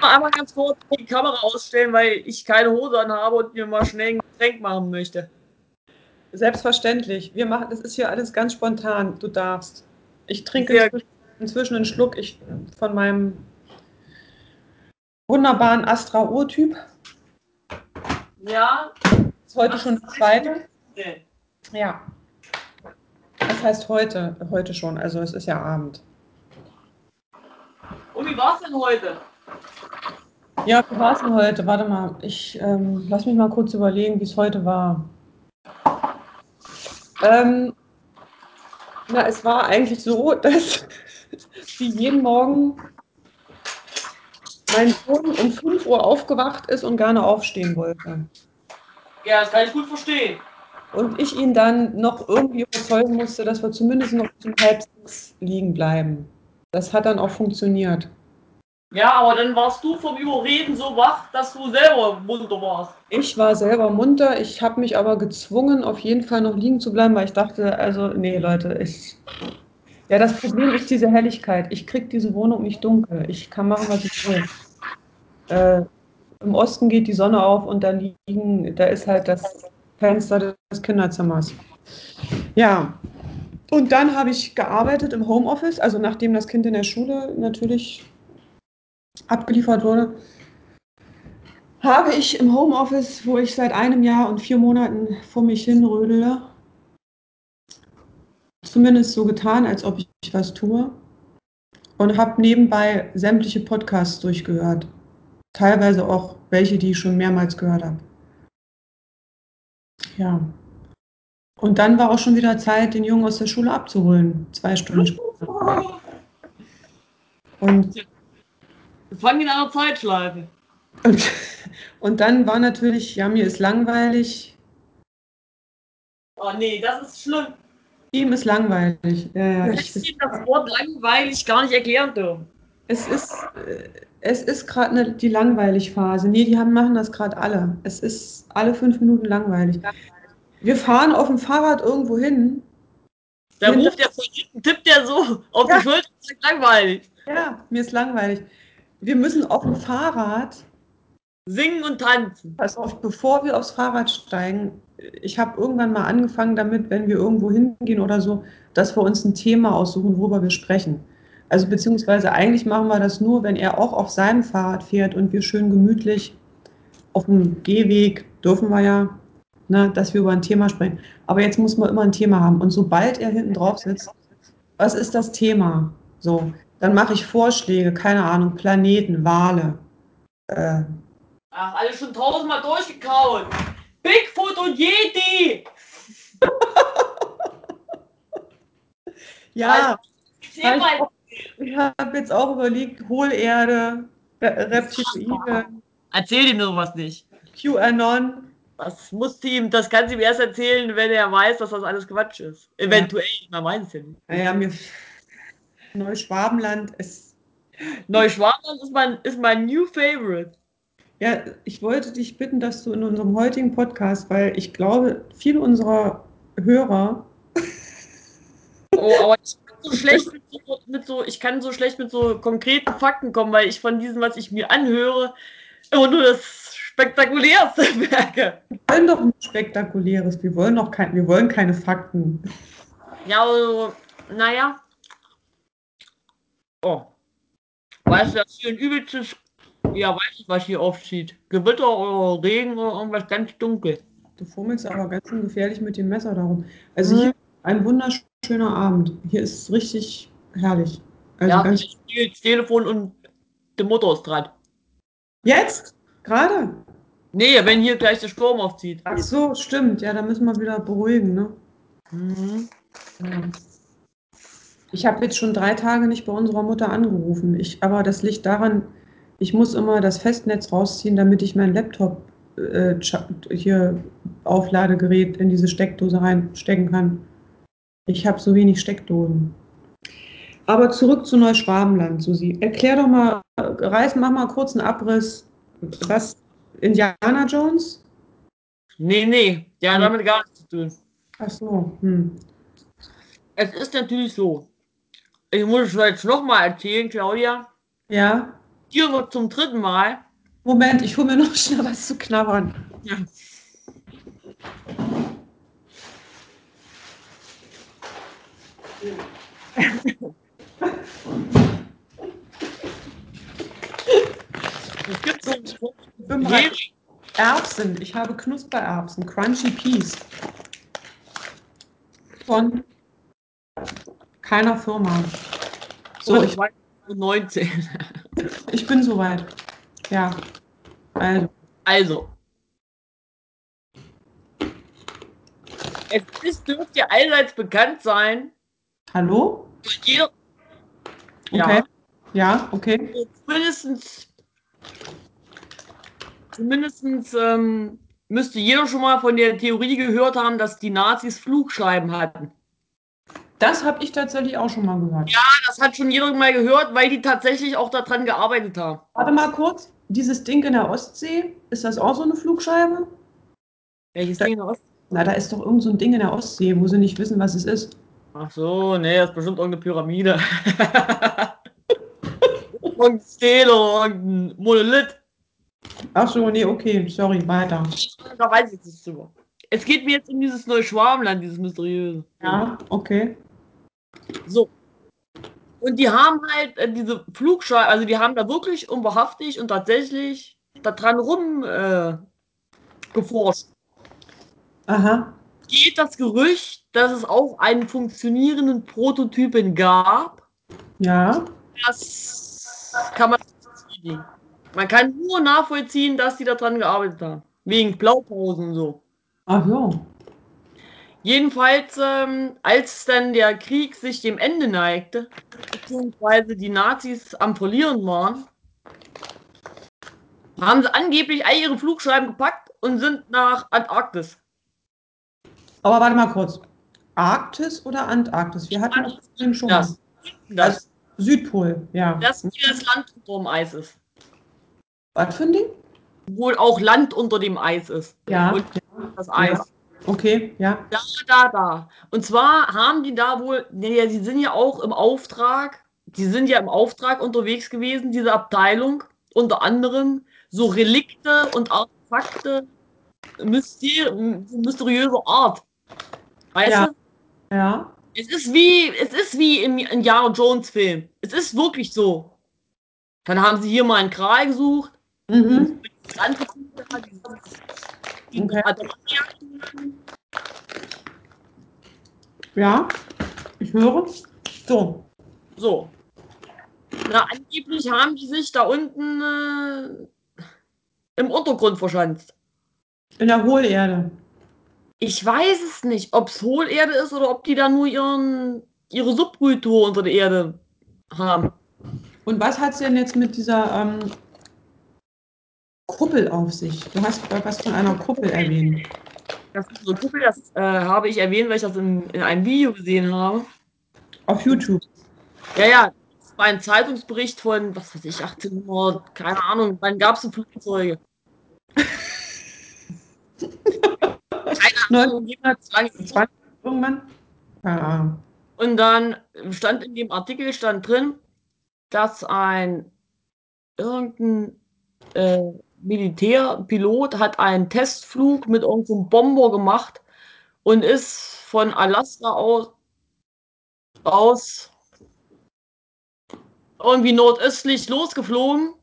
mal einmal ganz kurz die Kamera ausstellen, weil ich keine Hose anhabe und mir mal schnell ein Getränk machen möchte. Selbstverständlich. Wir machen, das ist hier alles ganz spontan. Du darfst. Ich trinke Sehr inzwischen, inzwischen einen Schluck ich, von meinem wunderbaren Astra Urtyp. Ja. Ist heute schon die zweite. Ja. Das heißt heute, heute schon. Also es ist ja Abend. Und wie war's denn heute? Ja, wie war es denn heute? Warte mal, ich ähm, lass mich mal kurz überlegen, wie es heute war. Ähm, na, es war eigentlich so, dass wie jeden Morgen mein Sohn um 5 Uhr aufgewacht ist und gerne aufstehen wollte. Ja, das kann ich gut verstehen. Und ich ihn dann noch irgendwie überzeugen musste, dass wir zumindest noch zum halb sechs liegen bleiben. Das hat dann auch funktioniert. Ja, aber dann warst du vom Überreden so wach, dass du selber munter warst. Ich war selber munter, ich habe mich aber gezwungen, auf jeden Fall noch liegen zu bleiben, weil ich dachte, also, nee, Leute, ich. Ja, das Problem ist diese Helligkeit. Ich kriege diese Wohnung nicht dunkel. Ich kann machen, was ich will. Äh, Im Osten geht die Sonne auf und da liegen, da ist halt das Fenster des Kinderzimmers. Ja, und dann habe ich gearbeitet im Homeoffice, also nachdem das Kind in der Schule natürlich abgeliefert wurde, habe ich im Homeoffice, wo ich seit einem Jahr und vier Monaten vor mich hinrödele, zumindest so getan, als ob ich was tue und habe nebenbei sämtliche Podcasts durchgehört. Teilweise auch welche, die ich schon mehrmals gehört habe. Ja. Und dann war auch schon wieder Zeit, den Jungen aus der Schule abzuholen. Zwei Stunden später. Und Wir fangen in einer Zeitschleife. Und, und dann war natürlich, ja, mir ist langweilig. Oh nee, das ist schlimm. Ihm ist langweilig. Ja, ja, ich, ihm das Wort langweilig gar nicht erklären dürfen. es ist, äh, es ist gerade ne, die langweilig Phase. Nee, die haben, machen das gerade alle. Es ist alle fünf Minuten langweilig. Wir fahren auf dem Fahrrad irgendwo hin. Da ruft der von hinten, tippt der so auf Ja. die Schulter sagt langweilig. Ja, mir ist langweilig. Wir müssen auf dem Fahrrad, Singen und tanzen. pass auf, bevor wir aufs Fahrrad steigen, ich habe irgendwann mal angefangen damit, wenn wir irgendwo hingehen oder so, dass wir uns ein Thema aussuchen, worüber wir sprechen. Also beziehungsweise eigentlich machen wir das nur, wenn er auch auf seinem Fahrrad fährt und wir schön gemütlich auf dem Gehweg, dürfen wir ja, ne, dass wir über ein Thema sprechen. Aber jetzt muss man immer ein Thema haben. Und sobald er hinten drauf sitzt, was ist das Thema? So, dann mache ich Vorschläge, keine Ahnung, Planeten, Wale. Äh, Ach, alles schon tausendmal durchgekaut. Bigfoot und Yeti. ja, mal. ich habe jetzt auch überlegt, Hohlerde, Re- Reptiloide, Erzähl ihm sowas nicht. QAnon. Das muss ihm, das kann sie ihm erst erzählen, wenn er weiß, dass das alles Quatsch ist. Eventuell, man weiß es ja nicht. Naja, mir Neuschwabenland ist. Neuschwabenland ist mein, ist mein new favorite. Ja, ich wollte dich bitten, dass du in unserem heutigen Podcast, weil ich glaube, viele unserer Hörer, Oh, aber ich kann so schlecht mit so, mit so, ich kann so schlecht mit so konkreten Fakten kommen, weil ich von diesem, was ich mir anhöre, immer nur das Spektakulärste merke. wir wollen doch nichts Spektakuläres, wir wollen doch kein, wir wollen keine Fakten. Ja, also, naja. Oh. Weißt du, dass hier ein übelstes, ja, weiß ich, was hier aufzieht. Gewitter oder Regen oder irgendwas ganz dunkel. Du fummelst aber ganz schön gefährlich mit dem Messer darum. Also Mhm. hier ein wunderschöner Abend. Hier ist es richtig herrlich. Also ja, ganz ich spiele das Telefon und die Mutter ist dran. jetzt? Gerade? Nee, wenn hier gleich der Sturm aufzieht. Ach so, stimmt. Ja, da müssen wir wieder beruhigen, ne? Mhm. Ja. Ich habe jetzt schon drei Tage nicht bei unserer Mutter angerufen. Ich, aber das liegt daran, ich muss immer das Festnetz rausziehen, damit ich mein Laptop äh, hier Aufladegerät in diese Steckdose reinstecken kann. Ich habe so wenig Steckdosen. Aber zurück zu Neuschwabenland, Susi. Erklär doch mal, reiß, mach mal kurz einen Abriss. Was? Indiana Jones? Nee, nee, ja, Nee. damit gar nichts zu tun. Ach so. Hm. Es ist natürlich so. Ich muss es jetzt nochmal erzählen, Claudia. Ja, Hier wird zum dritten Mal. Moment, ich hole mir noch schnell was zu knabbern. Ja. Es gibt so einen Spruch. Erbsen. Ich habe Knuspererbsen. Crunchy Peas. Von keiner Firma. So, ich, war 19. ich bin soweit. Ja. Also, Also. Es ist, dürfte allseits bekannt sein, hallo? jeder, Okay. Ja, okay. zumindest, zumindest ähm, müsste jeder schon mal von der Theorie gehört haben, dass die Nazis Flugscheiben hatten. Das habe ich tatsächlich auch schon mal gehört. Das hat schon jeder mal gehört, weil die tatsächlich auch daran gearbeitet haben. Warte mal kurz. Dieses Ding in der Ostsee, ist das auch so eine Flugscheibe? Welches Da- Ding in der Ost? Na, da ist doch irgend so ein Ding in der Ostsee, wo sie nicht wissen, was es ist. Ach so, nee, das ist bestimmt irgendeine Pyramide. irgendein Stil oder irgendein Monolith. Ach so, nee, okay, sorry, weiter. Da weiß ich jetzt nicht drüber. Es geht mir jetzt um dieses Neuschwabenland, dieses mysteriöse. Ja, okay. So. Und die haben halt äh, diese Flugscheibe, also die haben da wirklich und wahrhaftig und tatsächlich da dran rum äh, geforscht. Aha. Geht das Gerücht, dass es auch einen funktionierenden Prototypen gab? Ja. Das kann man nicht. Man kann nur nachvollziehen, dass die daran gearbeitet haben. Wegen Blaupausen und so. Ach so. Jedenfalls, ähm, als dann der Krieg sich dem Ende neigte, beziehungsweise die Nazis am Verlieren waren, haben sie angeblich all ihre Flugscheiben gepackt und sind nach Antarktis. Aber warte mal kurz. Arktis oder Antarktis? Wir hatten das Problem schon Das. Das, Also Südpol, ja. das hier das Land unter dem Eis ist. Was für ein Ding? Wohl auch Land unter dem Eis ist. Ja. Und das Eis. Ja. Okay, ja. Da, da, da. Und zwar haben die da wohl, ja, die sind ja auch im Auftrag, die sind ja im Auftrag unterwegs gewesen, diese Abteilung, unter anderem so Relikte und Artefakte myster mysteriöser Art. Weißt Ja. du? Ja. Es ist wie, es ist wie im Indiana Jones Film. Es ist wirklich so. Dann haben sie hier mal einen Kral gesucht, Mhm. Okay. Ja. Ich höre. So. So. Na, angeblich haben die sich da unten äh, im Untergrund verschanzt. In der Hohlerde. Ich weiß es nicht, ob es Hohlerde ist oder ob die da nur ihren, ihre Subkultur unter der Erde haben. Und was hat es denn jetzt mit dieser ähm, Kuppel auf sich? Du hast was von einer Kuppel erwähnt. Das ist so Kuppel, das äh, habe ich erwähnt, weil ich das in, in einem Video gesehen habe. Auf YouTube. Ja, ja, das war ein Zeitungsbericht von, was weiß ich, 1800, keine Ahnung, wann gab es Flugzeuge? keine Ahnung, jedenfalls lange 1920 irgendwann? Keine Ahnung. Und dann stand in dem Artikel stand drin, dass ein irgendein äh, Militärpilot hat einen Testflug mit irgendeinem Bomber gemacht und ist von Alaska aus, aus irgendwie nordöstlich losgeflogen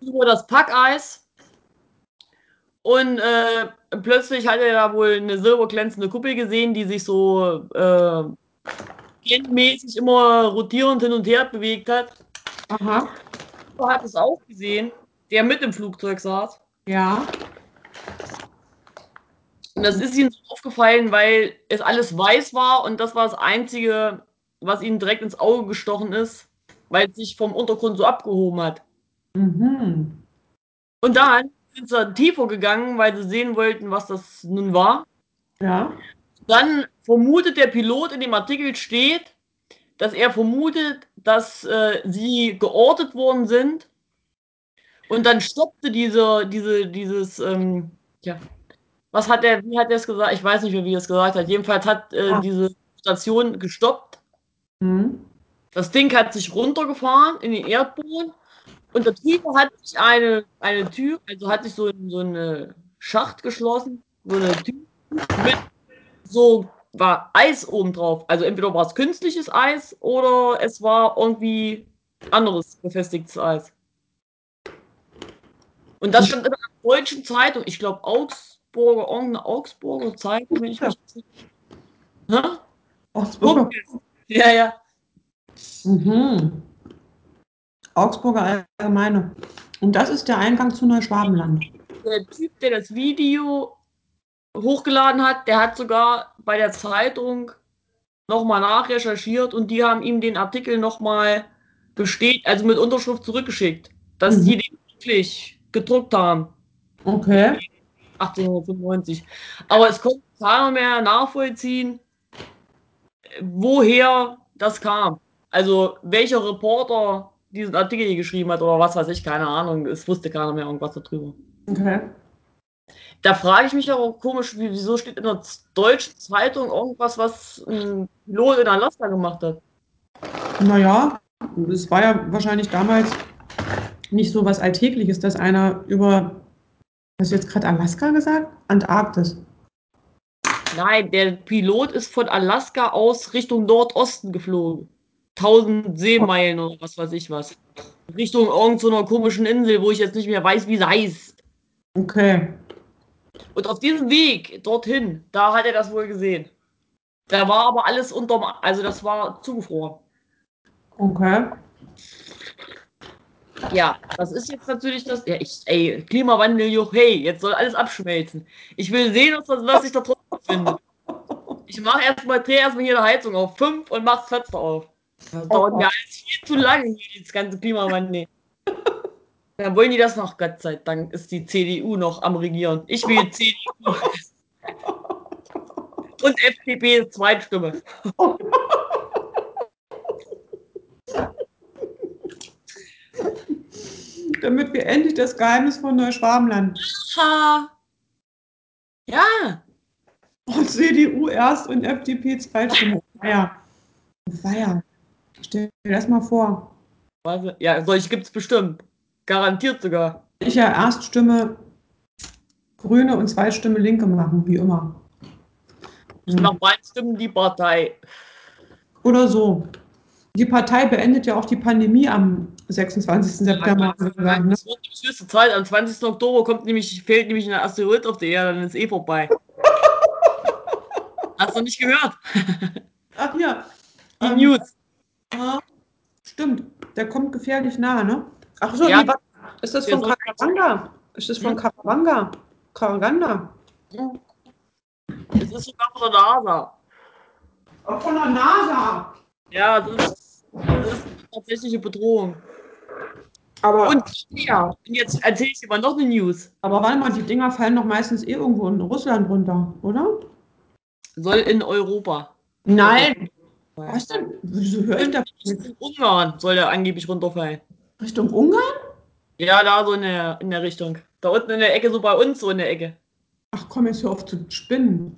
über das Packeis und äh, plötzlich hat er da wohl eine silberglänzende Kuppel gesehen, die sich so äh, mäßig immer rotierend hin und her bewegt hat. Aha. Hat es auch gesehen, der mit im Flugzeug saß. Ja. Und das ist ihm so aufgefallen, weil es alles weiß war und das war das Einzige, was ihm direkt ins Auge gestochen ist, weil es sich vom Untergrund so abgehoben hat. Mhm. Und dann sind sie tiefer gegangen, weil sie sehen wollten, was das nun war. Ja. Dann vermutet der Pilot in dem Artikel steht, dass er vermutet, dass äh, sie geortet worden sind. Und dann stoppte diese, diese, dieses, ähm, ja, was hat er, wie hat er es gesagt? Ich weiß nicht mehr, wie er es gesagt hat. Jedenfalls hat äh, Ah. diese Station gestoppt. Mhm. Das Ding hat sich runtergefahren in den Erdboden Und da drüber hat sich eine, eine Tür, also hat sich so, so eine Schacht geschlossen, so eine Tür mit so war Eis oben drauf. Also entweder war es künstliches Eis oder es war irgendwie anderes befestigtes Eis. Und das stand in einer deutschen Zeitung, ich glaube Augsburger, irgendeine Augsburger Zeitung, wenn ich mich nicht. Hä? Augsburger. Ja, ja. Mhm. Augsburger Allgemeine. Und das ist der Eingang zu Neuschwabenland. Der Typ, der das Video hochgeladen hat, der hat sogar bei der Zeitung nochmal nachrecherchiert und die haben ihm den Artikel nochmal besteht, also mit Unterschrift zurückgeschickt, dass Mhm. die den wirklich gedruckt haben. Okay. 1895. Aber es konnte keiner mehr nachvollziehen, woher das kam. Also welcher Reporter diesen Artikel geschrieben hat oder was weiß ich, keine Ahnung. Es wusste keiner mehr irgendwas darüber. Okay. Da frage ich mich aber komisch, wieso steht in der deutschen Zeitung irgendwas, was ein Pilot in Alaska gemacht hat? Naja, es war ja wahrscheinlich damals nicht so was Alltägliches, dass einer über, hast du jetzt gerade Alaska gesagt? Antarktis. Nein, der Pilot ist von Alaska aus Richtung Nordosten geflogen. 1000 Seemeilen oder was weiß ich was. Richtung irgendeiner komischen Insel, wo ich jetzt nicht mehr weiß, wie sie heißt. Okay. Und auf diesem Weg dorthin, da hat er das wohl gesehen. Da war aber alles unterm, also das war zugefroren. Okay. Ja, das ist jetzt natürlich das. Ja, ich, ey, Klimawandel, juch, hey, jetzt soll alles abschmelzen. Ich will sehen, was, was ich da drunter finde. Ich mache erstmal, drehe erstmal hier die Heizung auf 5 und mach das Fenster auf. Das dauert mir alles viel zu lange hier, das ganze Klimawandel. Dann wollen die das noch, Gott sei Dank ist die CDU noch am Regieren. Ich will CDU. Und FDP Zweitstimme. Damit wir endlich das Geheimnis von Neuschwabenland. Ha. Ja, Und CDU erst und FDP Zweitstimme. Feier. Feier. Stell dir das mal vor. Ja, solche gibt es bestimmt. Garantiert sogar. Ich ja Erststimme Grüne und Zweitstimme Linke machen, wie immer. Ich nach meinen Stimmen die Partei. Oder so. Die Partei beendet ja auch die Pandemie am 26. September. ne? Es wird die höchste Zeit. Am 20. Oktober kommt nämlich, fehlt nämlich ein Asteroid auf der Erde, dann ist eh vorbei. Hast du nicht gehört? Ach ja. Die Ähm, News. ah, Stimmt, der kommt gefährlich nah, ne? Ach so, Ja. nee, ist das von Karawanga? Ist das von Hm? Karawanga? Karawanga? Es ist sogar von der NASA. Auch von der NASA. Ja, das ist, das ist eine tatsächliche Bedrohung. Aber, Und ja, jetzt erzähle ich dir mal noch eine News. aber warte mal, die Dinger fallen doch meistens eh irgendwo in Russland runter, oder? Soll in Europa. Nein. Was denn? Wieso höre ich da In Ungarn soll der angeblich runterfallen. Richtung Ungarn? Ja, da so in der, in der Richtung. Da unten in der Ecke, so bei uns, so in der Ecke. Ach komm, jetzt hör auf zu spinnen.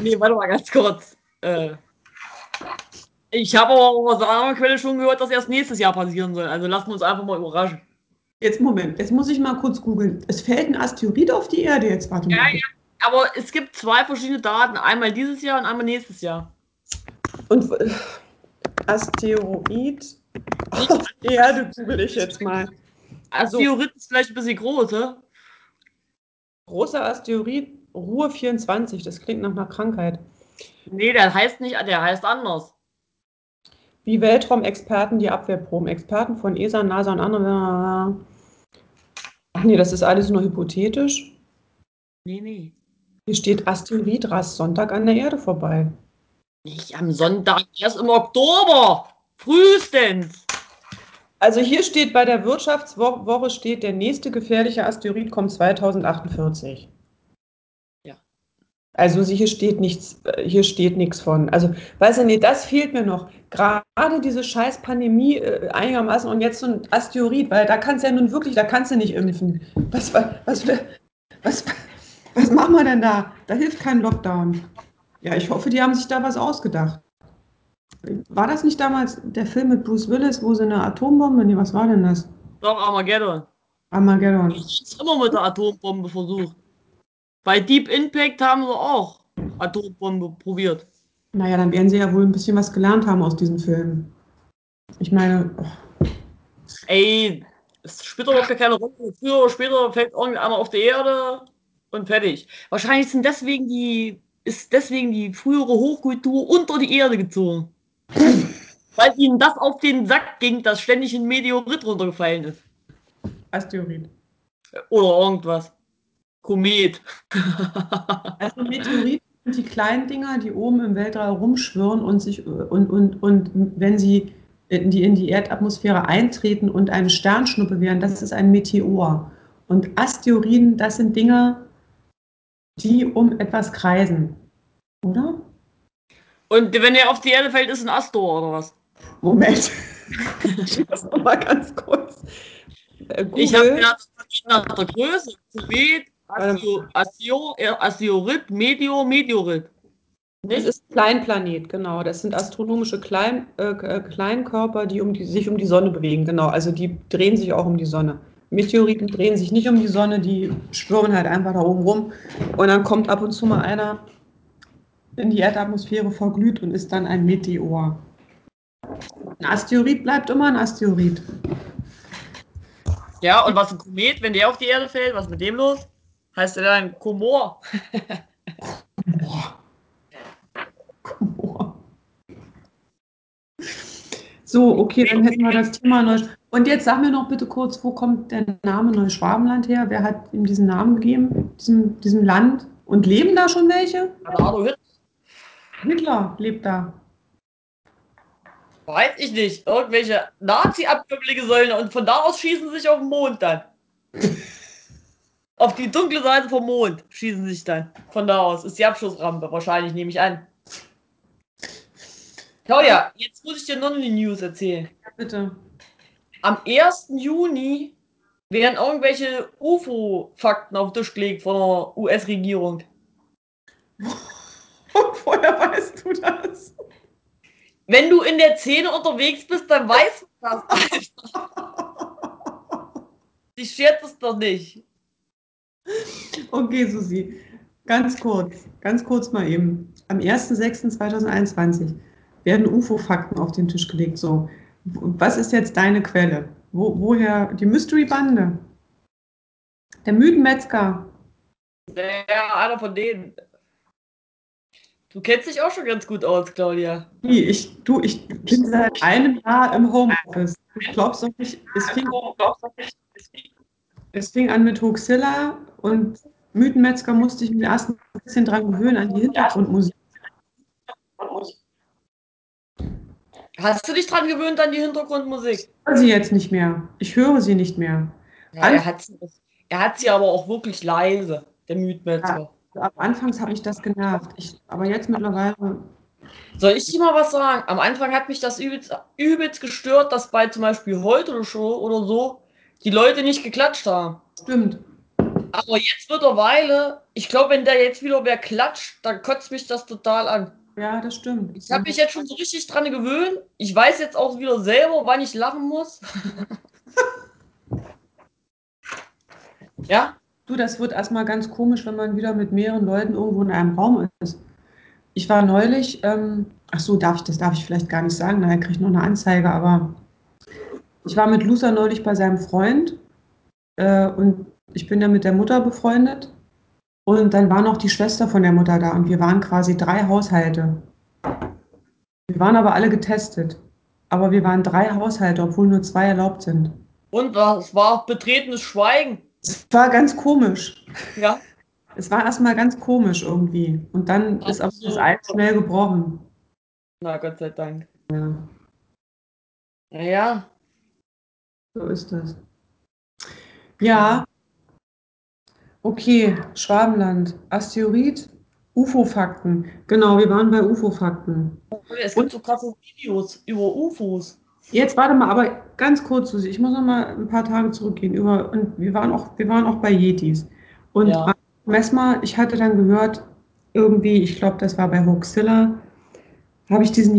Nee, warte mal ganz kurz. Äh, ich habe aber auch aus einer anderen Quelle schon gehört, dass erst nächstes Jahr passieren soll. Also lassen wir uns einfach mal überraschen. Jetzt Moment, jetzt muss ich mal kurz googeln. Es fällt ein Asteroid auf die Erde jetzt, warte Ja, mal. ja. Aber es gibt zwei verschiedene Daten. Einmal dieses Jahr und einmal nächstes Jahr. Und äh, Asteroid auf die Erde google ich jetzt mal. Also Asteroid ist vielleicht ein bisschen groß, hä? Großer Asteroid, Ruhe 24, das klingt nach einer Krankheit. Nee, der heißt nicht, der heißt anders. Wie Weltraumexperten die Abwehrproben. Experten von ESA, NASA und anderen. Ach nee, das ist alles nur hypothetisch. Nee, nee. Hier steht Asteroid rast Sonntag an der Erde vorbei. Nicht am Sonntag, erst im Oktober. Frühestens. Also hier steht bei der Wirtschaftswoche steht, der nächste gefährliche Asteroid kommt 2048. Also hier steht nichts, äh, hier steht nichts von. Also, weißt du, nee, das fehlt mir noch. Gerade diese scheiß Pandemie äh, einigermaßen und jetzt so ein Asteroid, weil da kannst du ja nun wirklich, da kannst du nicht impfen. Was, was, was, was, was machen wir denn da? Da hilft kein Lockdown. Ja, ich hoffe, die haben sich da was ausgedacht. War das nicht damals der Film mit Bruce Willis, wo sie eine Atombombe? Nee, was war denn das? Doch, Armageddon. Armageddon. Ich hab's immer mit der Atombombe versucht. Bei Deep Impact haben sie auch Atombombe probiert. Naja, dann werden sie ja wohl ein bisschen was gelernt haben aus diesen Filmen. Ich meine, oh, Ey, es spielt doch keine Rolle. Früher oder später fällt irgendeiner auf die Erde und fertig. Wahrscheinlich sind deswegen die, ist deswegen die frühere Hochkultur unter die Erde gezogen. Weil ihnen das auf den Sack ging, dass ständig ein Meteorit runtergefallen ist. Asteroid. Oder irgendwas. Komet. Also Meteoriten sind die kleinen Dinger, die oben im Weltall rumschwirren und sich und, und, und wenn sie in die, in die Erdatmosphäre eintreten und eine Sternschnuppe wären, das ist ein Meteor. Und Asteroiden, das sind Dinger, die um etwas kreisen. Oder? Und wenn er auf die Erde fällt, ist ein Astor oder was? Moment. ich muss noch mal ganz kurz. Äh, Ich habe Google. gedacht, das geht nach der Größe. Komet, Astio, Astio, äh, Asteroid, Meteor, Meteorit. Das Nicht? ist ein Kleinplanet, genau. Das sind astronomische Klein, äh, äh, Kleinkörper, die, um die sich um die Sonne bewegen. Genau, also die drehen sich auch um die Sonne. Meteoriten drehen sich nicht um die Sonne, die schwirren halt einfach da oben rum. Und dann kommt ab und zu mal einer in die Erdatmosphäre verglüht und ist dann ein Meteor. Ein Asteroid bleibt immer ein Asteroid. Ja, und was ein Komet, wenn der auf die Erde fällt, was ist mit dem los? Heißt der dann Komor? Boah. So, okay, dann hätten wir das Thema neu. Und jetzt sag mir noch bitte kurz, wo kommt der Name Neuschwabenland her? Wer hat ihm diesen Namen gegeben, diesem, diesem Land? Und leben da schon welche? Adolf Hitler? Hitler lebt da. Weiß ich nicht. Irgendwelche Nazi-Abkömmlinge sollen und von da aus schießen sie sich auf den Mond dann. auf die dunkle Seite vom Mond schießen sich dann. Von da aus ist die Abschussrampe, wahrscheinlich, nehme ich an. Claudia, jetzt muss ich dir noch eine News erzählen. Ja, bitte. Am 1. Juni werden irgendwelche UFO-Fakten auf den Tisch gelegt von der US-Regierung. Woher weißt du das? Wenn du in der Szene unterwegs bist, dann weißt du das. Ich scherze es doch nicht. Okay, Susi, ganz kurz, ganz kurz mal eben. Am 1.6.2021 werden UFO-Fakten auf den Tisch gelegt. So, was ist jetzt deine Quelle? Wo, woher die Mystery-Bande? Der Mythenmetzger. Ja, einer von denen. Du kennst dich auch schon ganz gut aus, Claudia. Wie, Ich, du, ich bin seit einem Jahr im Homeoffice. Du glaubst doch nicht, es fing, es fing an mit Hoaxilla und Mythenmetzger musste ich mich erst ein bisschen dran gewöhnen an die Hintergrundmusik. Hast du dich dran gewöhnt an die Hintergrundmusik? Ich höre sie jetzt nicht mehr. Ich höre sie nicht mehr. Ja, er, hat sie, er hat sie aber auch wirklich leise, der Mythmetzger. Am Anfangs hat mich das genervt. Ich, aber jetzt mittlerweile. Soll ich dir mal was sagen? Am Anfang hat mich das übelst, übelst gestört, dass bei zum Beispiel heute Show oder so die Leute nicht geklatscht haben. Stimmt. Aber jetzt mittlerweile, ich glaube, wenn da jetzt wieder wer klatscht, dann kotzt mich das total an. Ja, das stimmt. Ich habe mich jetzt schon so richtig dran gewöhnt. Ich weiß jetzt auch wieder selber, wann ich lachen muss. ja? Du, das wird erstmal ganz komisch, wenn man wieder mit mehreren Leuten irgendwo in einem Raum ist. Ich war neulich, ähm, ach so, darf ich, das darf ich vielleicht gar nicht sagen, nachher kriege ich noch eine Anzeige, aber ich war mit Luca neulich bei seinem Freund äh, und ich bin ja mit der Mutter befreundet und dann war noch die Schwester von der Mutter da und wir waren quasi drei Haushalte. Wir waren aber alle getestet, aber wir waren drei Haushalte, obwohl nur zwei erlaubt sind. Und es war betretenes Schweigen. Es war ganz komisch. Ja. Es war erstmal ganz komisch irgendwie. Und dann Ach ist aber das Eis schnell gebrochen. Na, Gott sei Dank. Ja, Naja. So ist das. Ja. Okay, Schwabenland. Asteroid, UFO-Fakten. Genau, wir waren bei UFO-Fakten. Es gibt so krasse Videos über UFOs. Jetzt warte mal, aber ganz kurz, Susi, ich muss noch mal ein paar Tage zurückgehen. Über, und wir waren auch, wir waren auch bei Yetis. Und Ja. Messmer, ich hatte dann gehört, irgendwie, ich glaube, das war bei Hoaxilla, habe ich diesen